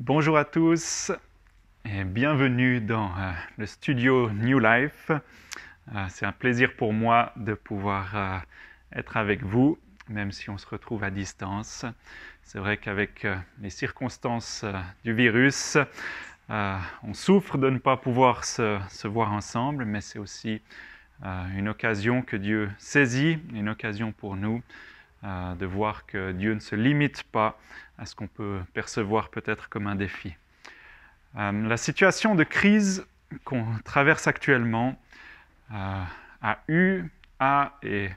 Bonjour à tous et bienvenue dans euh, le studio New Life. Euh, c'est un plaisir pour moi de pouvoir euh, être avec vous, même si on se retrouve à distance. C'est vrai qu'avec les circonstances du virus, on souffre de ne pas pouvoir se, se voir ensemble, mais c'est aussi une occasion que Dieu saisit, une occasion pour nous de voir que Dieu ne se limite pas à ce qu'on peut percevoir peut-être comme un défi. Euh, la situation de crise qu'on traverse actuellement euh, a eu, a et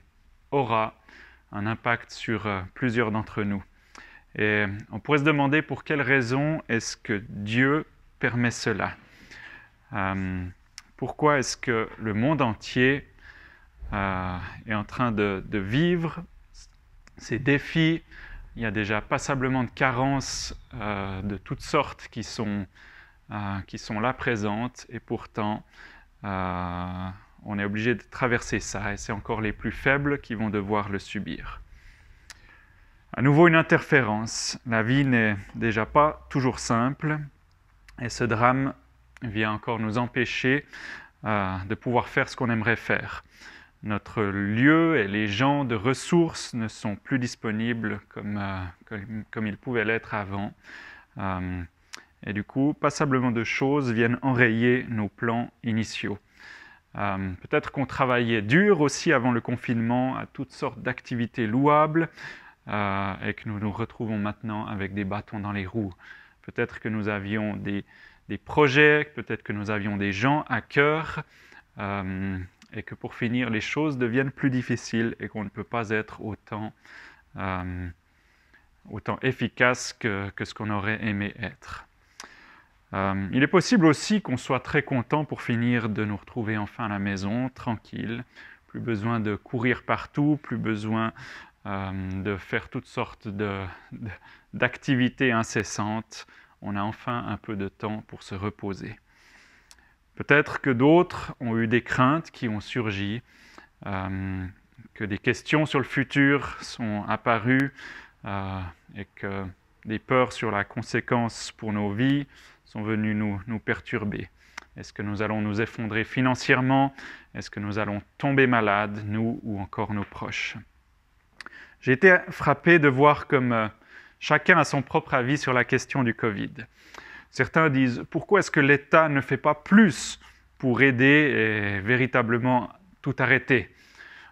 aura un impact sur euh, plusieurs d'entre nous. Et on pourrait se demander pour quelles raisons est-ce que Dieu permet cela Pourquoi est-ce que le monde entier est en train de vivre ces défis il y a déjà passablement de carences euh, de toutes sortes qui sont, euh, qui sont là présentes et pourtant euh, on est obligé de traverser ça et c'est encore les plus faibles qui vont devoir le subir. À nouveau une interférence. La vie n'est déjà pas toujours simple et ce drame vient encore nous empêcher de pouvoir faire ce qu'on aimerait faire notre lieu et les gens de ressources ne sont plus disponibles comme, euh, comme, ils pouvaient l'être avant. Euh, et du coup, passablement de choses viennent enrayer nos plans initiaux. Euh, peut-être qu'on travaillait dur aussi avant le confinement à toutes sortes d'activités louables et que nous nous retrouvons maintenant avec des bâtons dans les roues. Peut-être que nous avions des, des projets, peut-être que nous avions des gens à cœur et que pour finir, les choses deviennent plus difficiles et qu'on ne peut pas être autant, euh, autant efficace que, que ce qu'on aurait aimé être. Euh, il est possible aussi qu'on soit très content pour finir de nous retrouver enfin à la maison, tranquille, plus besoin de courir partout, plus besoin euh, de faire toutes sortes d'activités incessantes. On a enfin un peu de temps pour se reposer. Peut-être que d'autres ont eu des craintes qui ont surgi, euh, que des questions sur le futur sont apparues euh, et que des peurs sur la conséquence pour nos vies sont venues nous, nous perturber. Est-ce que nous allons nous effondrer financièrement? Est-ce que nous allons tomber malades, nous ou encore nos proches? J'ai été frappé de voir comme euh, chacun a son propre avis sur la question du Covid. Certains disent pourquoi est-ce que l'État ne fait pas plus pour aider et véritablement tout arrêter?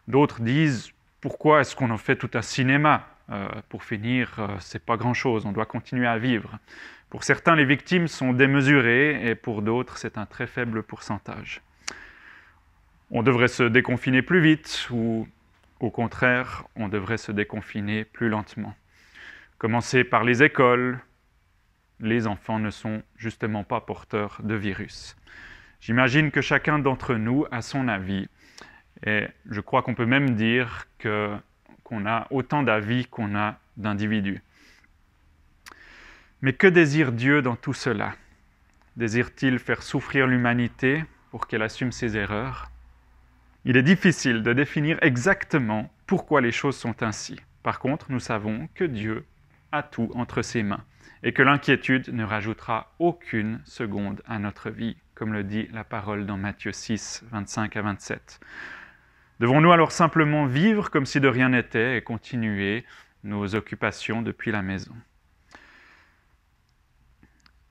D'autres disent pourquoi est-ce qu'on en fait tout un cinéma? Euh, Pour finir, euh, c'est pas grand-chose, on doit continuer à vivre. Pour certains, les victimes sont démesurées et pour d'autres, c'est un très faible pourcentage. On devrait se déconfiner plus vite ou au contraire, on devrait se déconfiner plus lentement. Commencer par les écoles, les enfants ne sont justement pas porteurs de virus. J'imagine que chacun d'entre nous a son avis et je crois qu'on peut même dire qu'on a autant d'avis qu'on a d'individus. Mais que désire Dieu dans tout cela? Désire-t-il faire souffrir l'humanité pour qu'elle assume ses erreurs? Il est difficile de définir exactement pourquoi les choses sont ainsi. Par contre, nous savons que Dieu a tout entre ses mains et que l'inquiétude ne rajoutera aucune seconde à notre vie, comme le dit la parole dans Matthieu 6, 25 à 27. Devons-nous alors simplement vivre comme si de rien n'était et continuer nos occupations depuis la maison?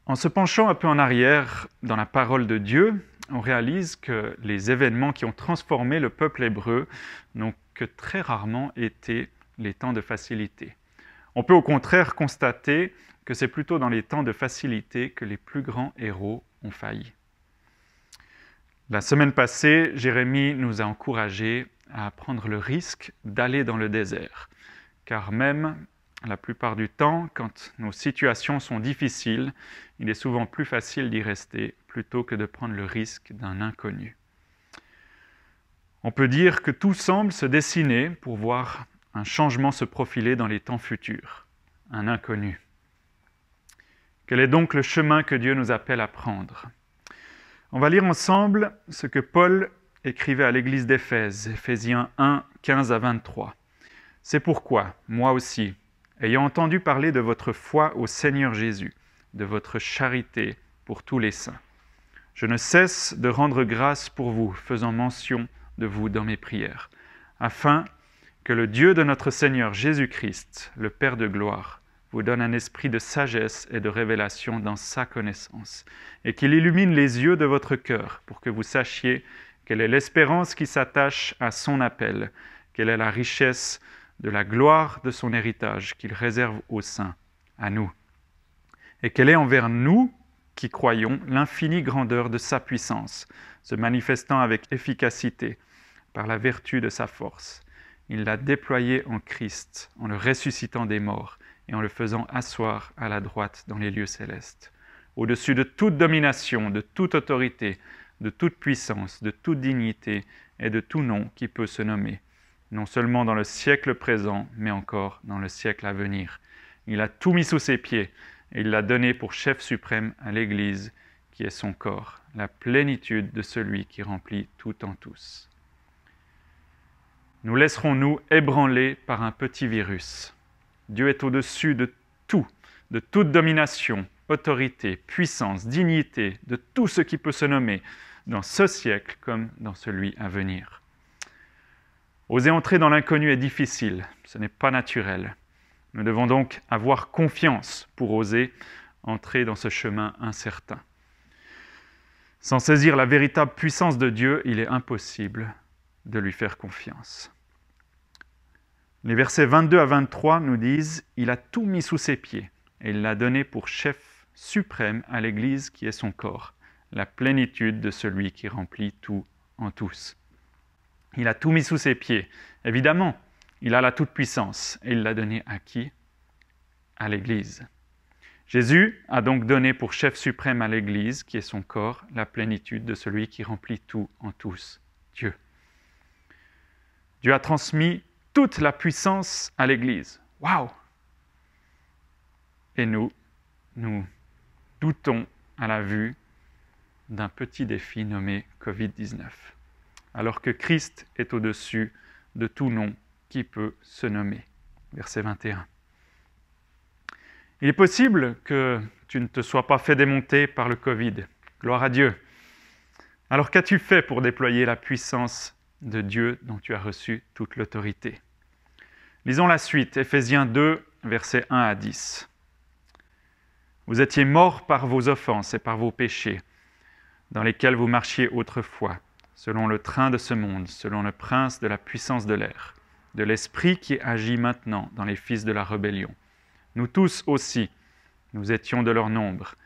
En se penchant un peu en arrière dans la parole de Dieu, on réalise que les événements qui ont transformé le peuple hébreu n'ont que très rarement été les temps de facilité. On peut au contraire constater que c'est plutôt dans les temps de facilité que les plus grands héros ont failli. La semaine passée, Jérémie nous a encouragés à prendre le risque d'aller dans le désert, car même la plupart du temps, quand nos situations sont difficiles, il est souvent plus facile d'y rester plutôt que de prendre le risque d'un inconnu. On peut dire que tout semble se dessiner pour voir un changement se profiler dans les temps futurs, un inconnu. Quel est donc le chemin que Dieu nous appelle à prendre? On va lire ensemble ce que Paul écrivait à l'église d'Éphèse, Éphésiens 1, 15 à 23. C'est pourquoi, moi aussi, ayant entendu parler de votre foi au Seigneur Jésus, de votre charité pour tous les saints. Je ne cesse de rendre grâce pour vous, faisant mention de vous dans mes prières, afin que le Dieu de notre Seigneur Jésus-Christ, le Père de gloire, vous donne un esprit de sagesse et de révélation dans sa connaissance, et qu'il illumine les yeux de votre cœur pour que vous sachiez quelle est l'espérance qui s'attache à son appel, quelle est la richesse de la gloire de son héritage qu'il réserve aux saints, à nous, et quelle est envers nous qui croyons l'infinie grandeur de sa puissance, se manifestant avec efficacité par la vertu de sa force. Il l'a déployé en Christ, en le ressuscitant des morts et en le faisant asseoir à la droite dans les lieux célestes, au-dessus de toute domination, de toute autorité, de toute puissance, de toute dignité et de tout nom qui peut se nommer, non seulement dans le siècle présent, mais encore dans le siècle à venir. Il a tout mis sous ses pieds et il l'a donné pour chef suprême à l'Église, qui est son corps, la plénitude de celui qui remplit tout en tous. Nous laisserons-nous ébranler par un petit virus Dieu est au-dessus de tout, de toute domination, autorité, puissance, dignité, de tout ce qui peut se nommer, dans ce siècle comme dans celui à venir. Oser entrer dans l'inconnu est difficile, ce n'est pas naturel. Nous devons donc avoir confiance pour oser entrer dans ce chemin incertain. Sans saisir la véritable puissance de Dieu, il est impossible de lui faire confiance. Les versets 22 à 23 nous disent Il a tout mis sous ses pieds et il l'a donné pour chef suprême à l'Église qui est son corps, la plénitude de celui qui remplit tout en tous. Il a tout mis sous ses pieds. Évidemment, il a la toute-puissance et il l'a donné à qui? À l'Église. Jésus a donc donné pour chef suprême à l'Église, qui est son corps, la plénitude de celui qui remplit tout en tous, Dieu. Dieu a transmis toute la puissance à l'Église. Waouh Et nous, nous doutons à la vue d'un petit défi nommé Covid-19, alors que Christ est au-dessus de tout nom qui peut se nommer. Verset 21. Il est possible que tu ne te sois pas fait démonter par le Covid. Gloire à Dieu. Alors qu'as-tu fait pour déployer la puissance de Dieu dont tu as reçu toute l'autorité Lisons la suite, Éphésiens 2, versets 1 à 10. Vous étiez morts par vos offenses et par vos péchés, dans lesquels vous marchiez autrefois, selon le train de ce monde, selon le prince de la puissance de l'air, de l'esprit qui agit maintenant dans les fils de la rébellion. Nous tous aussi, nous étions de leur nombre,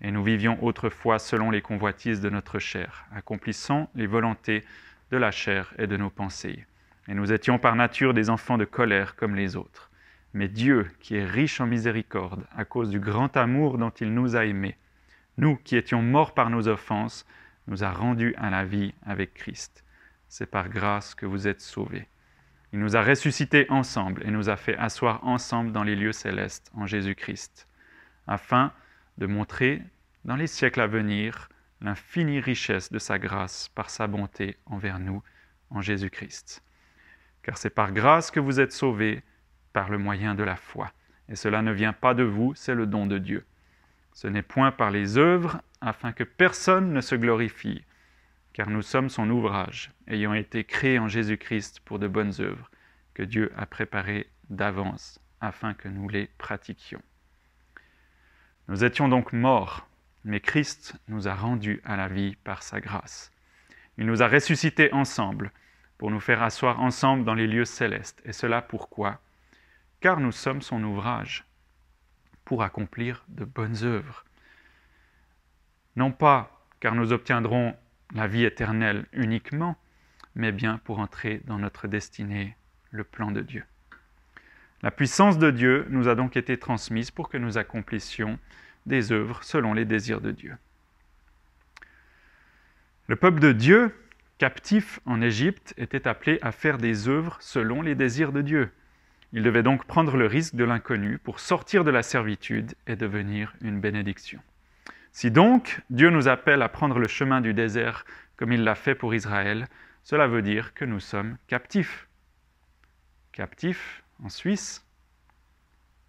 et nous vivions autrefois selon les convoitises de notre chair, accomplissant les volontés de la chair et de nos pensées et nous étions par nature des enfants de colère comme les autres. Mais Dieu, qui est riche en miséricorde, à cause du grand amour dont il nous a aimés, nous qui étions morts par nos offenses, nous a rendus à la vie avec Christ. C'est par grâce que vous êtes sauvés. Il nous a ressuscités ensemble et nous a fait asseoir ensemble dans les lieux célestes en Jésus-Christ, afin de montrer dans les siècles à venir l'infinie richesse de sa grâce par sa bonté envers nous en Jésus-Christ car c'est par grâce que vous êtes sauvés par le moyen de la foi. Et cela ne vient pas de vous, c'est le don de Dieu. Ce n'est point par les œuvres, afin que personne ne se glorifie, car nous sommes son ouvrage, ayant été créés en Jésus-Christ pour de bonnes œuvres, que Dieu a préparées d'avance, afin que nous les pratiquions. Nous étions donc morts, mais Christ nous a rendus à la vie par sa grâce. Il nous a ressuscités ensemble pour nous faire asseoir ensemble dans les lieux célestes. Et cela pourquoi? Car nous sommes son ouvrage pour accomplir de bonnes œuvres. Non pas car nous obtiendrons la vie éternelle uniquement, mais bien pour entrer dans notre destinée, le plan de Dieu. La puissance de Dieu nous a donc été transmise pour que nous accomplissions des œuvres selon les désirs de Dieu. Le peuple de Dieu captifs en Égypte, étaient appelés à faire des œuvres selon les désirs de Dieu. Ils devaient donc prendre le risque de l'inconnu pour sortir de la servitude et devenir une bénédiction. Si donc Dieu nous appelle à prendre le chemin du désert comme il l'a fait pour Israël, cela veut dire que nous sommes captifs. Captifs en Suisse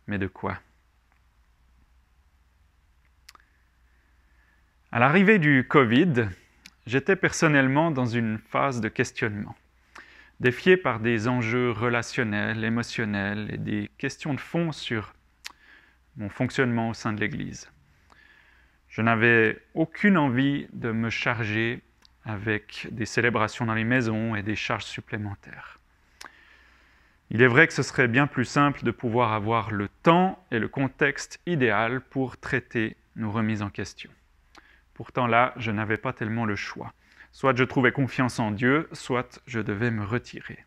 Mais de quoi? À l'arrivée du Covid, j'étais personnellement dans une phase de questionnement, défié par des enjeux relationnels, émotionnels et des questions de fond sur mon fonctionnement au sein de l'Église. Je n'avais aucune envie de me charger avec des célébrations dans les maisons et des charges supplémentaires. Il est vrai que ce serait bien plus simple de pouvoir avoir le temps et le contexte idéal pour traiter nos remises en question. Pourtant là, je n'avais pas tellement le choix. Soit je trouvais confiance en Dieu, soit je devais me retirer.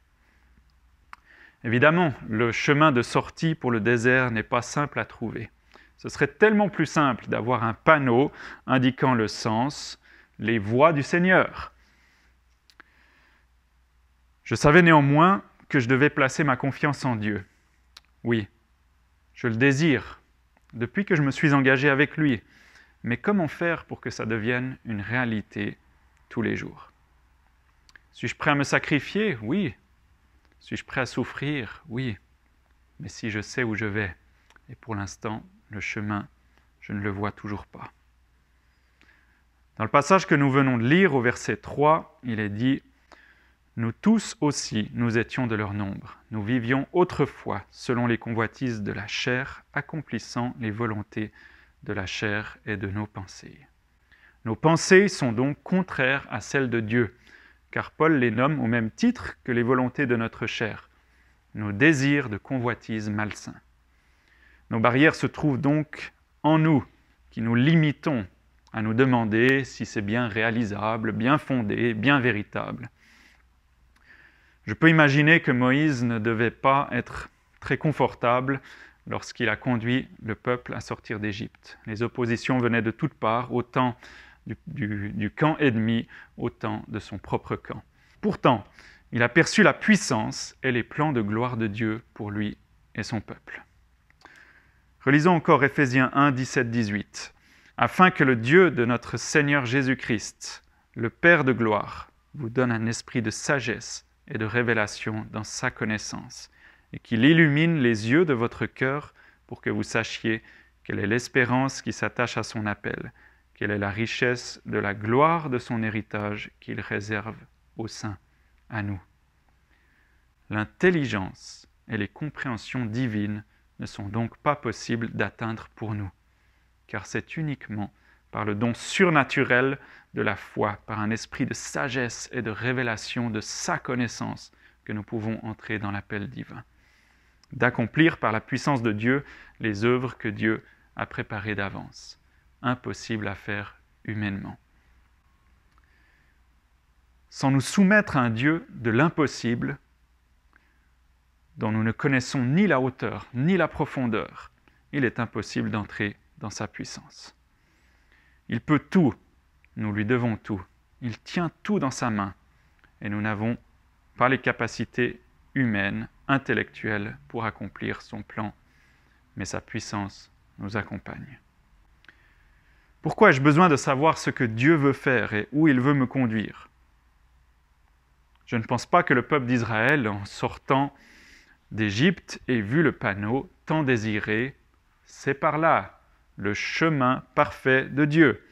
Évidemment, le chemin de sortie pour le désert n'est pas simple à trouver. Ce serait tellement plus simple d'avoir un panneau indiquant le sens, les voies du Seigneur. Je savais néanmoins que je devais placer ma confiance en Dieu. Oui, je le désire depuis que je me suis engagé avec lui. Mais comment faire pour que ça devienne une réalité tous les jours? Suis-je prêt à me sacrifier? Oui. Suis-je prêt à souffrir? Oui. Mais si je sais où je vais, et pour l'instant, le chemin, je ne le vois toujours pas. Dans le passage que nous venons de lire au verset 3, il est dit nous tous aussi, nous étions de leur nombre. Nous vivions autrefois selon les convoitises de la chair, accomplissant les volontés de la chair et de nos pensées. Nos pensées sont donc contraires à celles de Dieu, car Paul les nomme au même titre que les volontés de notre chair, nos désirs de convoitise malsains. Nos barrières se trouvent donc en nous, qui nous limitons à nous demander si c'est bien réalisable, bien fondé, bien véritable. Je peux imaginer que Moïse ne devait pas être très confortable lorsqu'il a conduit le peuple à sortir d'Égypte. Les oppositions venaient de toutes parts, autant du, du, camp ennemi, autant de son propre camp. Pourtant, il a perçu la puissance et les plans de gloire de Dieu pour lui et son peuple. Relisons encore Éphésiens 1, 17, 18. Afin que le Dieu de notre Seigneur Jésus-Christ, le Père de gloire, vous donne un esprit de sagesse et de révélation dans sa connaissance, et qu'il illumine les yeux de votre cœur pour que vous sachiez quelle est l'espérance qui s'attache à son appel, quelle est la richesse de la gloire de son héritage qu'il réserve au sein, à nous. L'intelligence et les compréhensions divines ne sont donc pas possibles d'atteindre pour nous, car c'est uniquement par le don surnaturel de la foi, par un esprit de sagesse et de révélation de sa connaissance, que nous pouvons entrer dans l'appel divin, d'accomplir par la puissance de Dieu les œuvres que Dieu a préparées d'avance, impossible à faire humainement. Sans nous soumettre à un Dieu de l'impossible, dont nous ne connaissons ni la hauteur ni la profondeur, il est impossible d'entrer dans sa puissance. Il peut tout, nous lui devons tout. Il tient tout dans sa main. Et nous n'avons pas les capacités humaines, intellectuelles pour accomplir son plan. Mais sa puissance nous accompagne. Pourquoi ai-je besoin de savoir ce que Dieu veut faire et où il veut me conduire? Je ne pense pas que le peuple d'Israël, en sortant d'Égypte, ait vu le panneau tant désiré. C'est par là, le chemin parfait de Dieu.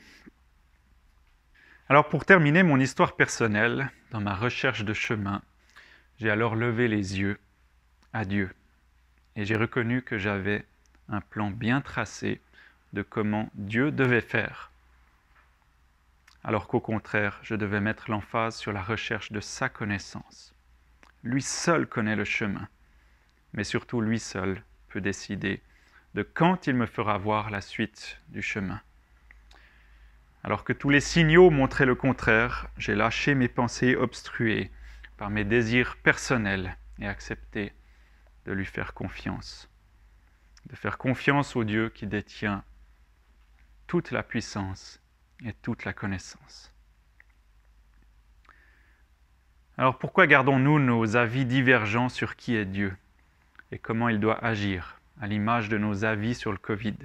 Alors pour terminer mon histoire personnelle, dans ma recherche de chemin, j'ai alors levé les yeux à Dieu et j'ai reconnu que j'avais un plan bien tracé de comment Dieu devait faire, alors qu'au contraire, je devais mettre l'emphase sur la recherche de sa connaissance. Lui seul connaît le chemin, mais surtout lui seul peut décider de quand il me fera voir la suite du chemin. Alors que tous les signaux montraient le contraire, j'ai lâché mes pensées obstruées par mes désirs personnels et accepté de lui faire confiance, de faire confiance au Dieu qui détient toute la puissance et toute la connaissance. Alors pourquoi gardons-nous nos avis divergents sur qui est Dieu et comment il doit agir à l'image de nos avis sur le Covid?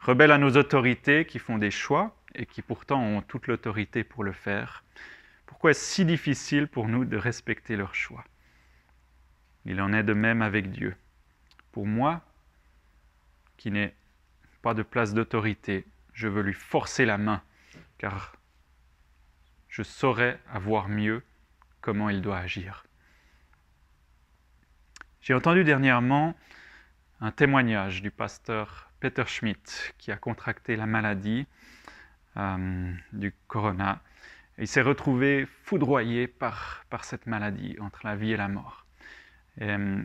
Rebelles à nos autorités qui font des choix et qui pourtant ont toute l'autorité pour le faire. Pourquoi est-ce si difficile pour nous de respecter leurs choix? Il en est de même avec Dieu. Pour moi, qui n'ai pas de place d'autorité, je veux lui forcer la main car je saurais avoir mieux comment il doit agir. J'ai entendu dernièrement un témoignage du pasteur Peter Schmidt qui a contracté la maladie euh, du corona. il s'est retrouvé foudroyé par, par cette maladie entre la vie et la mort. Euh,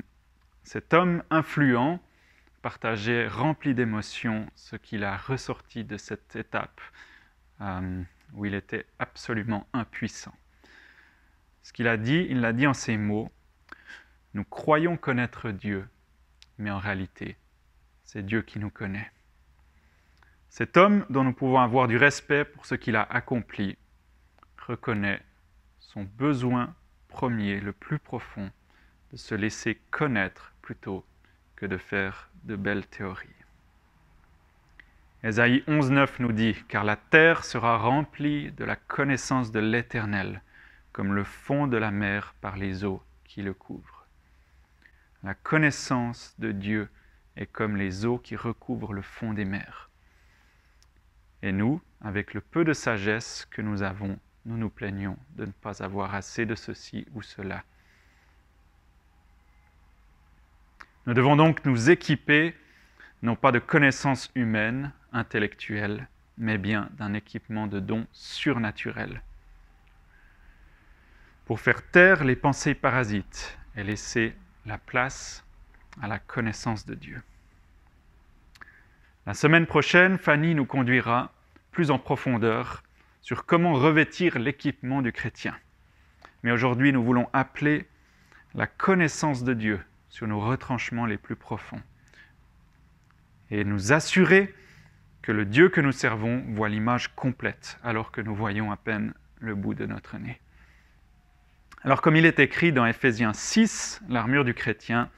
cet homme influent partageait, rempli d'émotions, ce qu'il a ressorti de cette étape euh, où il était absolument impuissant. Ce qu'il a dit, il l'a dit en ces mots, nous croyons connaître Dieu, mais en réalité, c'est Dieu qui nous connaît. Cet homme dont nous pouvons avoir du respect pour ce qu'il a accompli reconnaît son besoin premier, le plus profond, de se laisser connaître plutôt que de faire de belles théories. Ésaïe 11.9 nous dit, Car la terre sera remplie de la connaissance de l'Éternel, comme le fond de la mer par les eaux qui le couvrent. La connaissance de Dieu est comme les eaux qui recouvrent le fond des mers. Et nous, avec le peu de sagesse que nous avons, nous nous plaignons de ne pas avoir assez de ceci ou cela. Nous devons donc nous équiper non pas de connaissances humaines, intellectuelles, mais bien d'un équipement de dons surnaturels pour faire taire les pensées parasites et laisser la place à la connaissance de Dieu. La semaine prochaine, Fanny nous conduira plus en profondeur sur comment revêtir l'équipement du chrétien. Mais aujourd'hui, nous voulons appeler la connaissance de Dieu sur nos retranchements les plus profonds et nous assurer que le Dieu que nous servons voit l'image complète alors que nous voyons à peine le bout de notre nez. Alors comme il est écrit dans Éphésiens 6, l'armure du chrétien,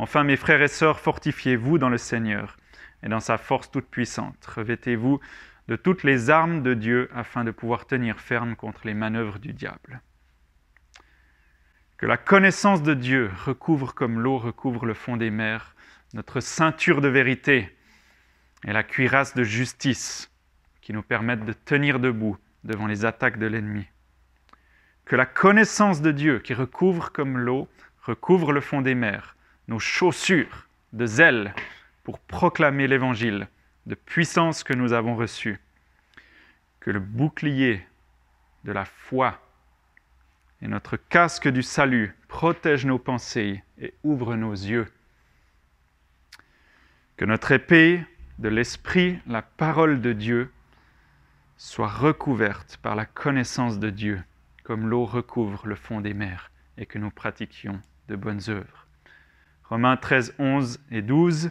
Enfin mes frères et sœurs, fortifiez-vous dans le Seigneur et dans sa force toute puissante. Revêtez-vous de toutes les armes de Dieu afin de pouvoir tenir ferme contre les manœuvres du diable. Que la connaissance de Dieu recouvre comme l'eau recouvre le fond des mers notre ceinture de vérité et la cuirasse de justice qui nous permettent de tenir debout devant les attaques de l'ennemi. Que la connaissance de Dieu qui recouvre comme l'eau recouvre le fond des mers, nos chaussures de zèle pour proclamer l'évangile de puissance que nous avons reçu. Que le bouclier de la foi et notre casque du salut protège nos pensées et ouvre nos yeux. Que notre épée de l'Esprit, la parole de Dieu, soit recouverte par la connaissance de Dieu, comme l'eau recouvre le fond des mers, et que nous pratiquions de bonnes œuvres. Romains 13, 11 et 12.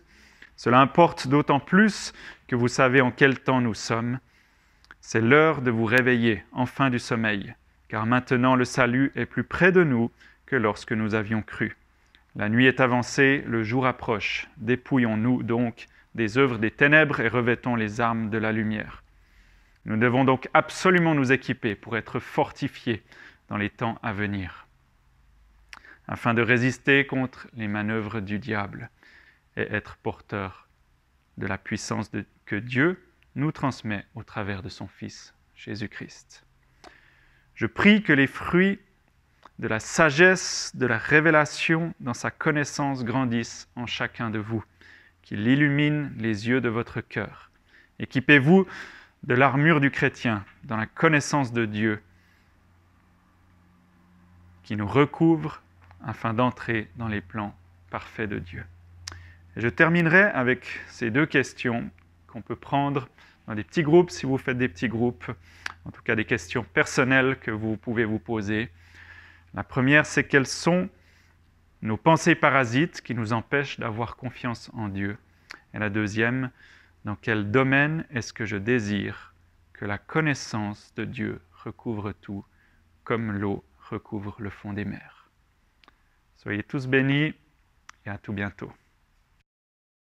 Cela importe d'autant plus que vous savez en quel temps nous sommes. C'est l'heure de vous réveiller enfin du sommeil, car maintenant le salut est plus près de nous que lorsque nous avions cru. La nuit est avancée, le jour approche. Dépouillons-nous donc des œuvres des ténèbres et revêtons les armes de la lumière. Nous devons donc absolument nous équiper pour être fortifiés dans les temps à venir, afin de résister contre les manœuvres du diable et être porteurs de la puissance que Dieu nous transmet au travers de son Fils, Jésus-Christ. Je prie que les fruits de la sagesse, de la révélation dans sa connaissance grandissent en chacun de vous qu'il illumine les yeux de votre cœur. Équipez-vous de l'armure du chrétien dans la connaissance de Dieu qui nous recouvre afin d'entrer dans les plans parfaits de Dieu. Je terminerai avec ces deux questions qu'on peut prendre dans des petits groupes si vous faites des petits groupes, en tout cas des questions personnelles que vous pouvez vous poser. La première, c'est quelles sont nos pensées parasites qui nous empêchent d'avoir confiance en Dieu? Et la deuxième, dans quel domaine est-ce que je désire que la connaissance de Dieu recouvre tout, comme l'eau recouvre le fond des mers? Soyez tous bénis et à tout bientôt.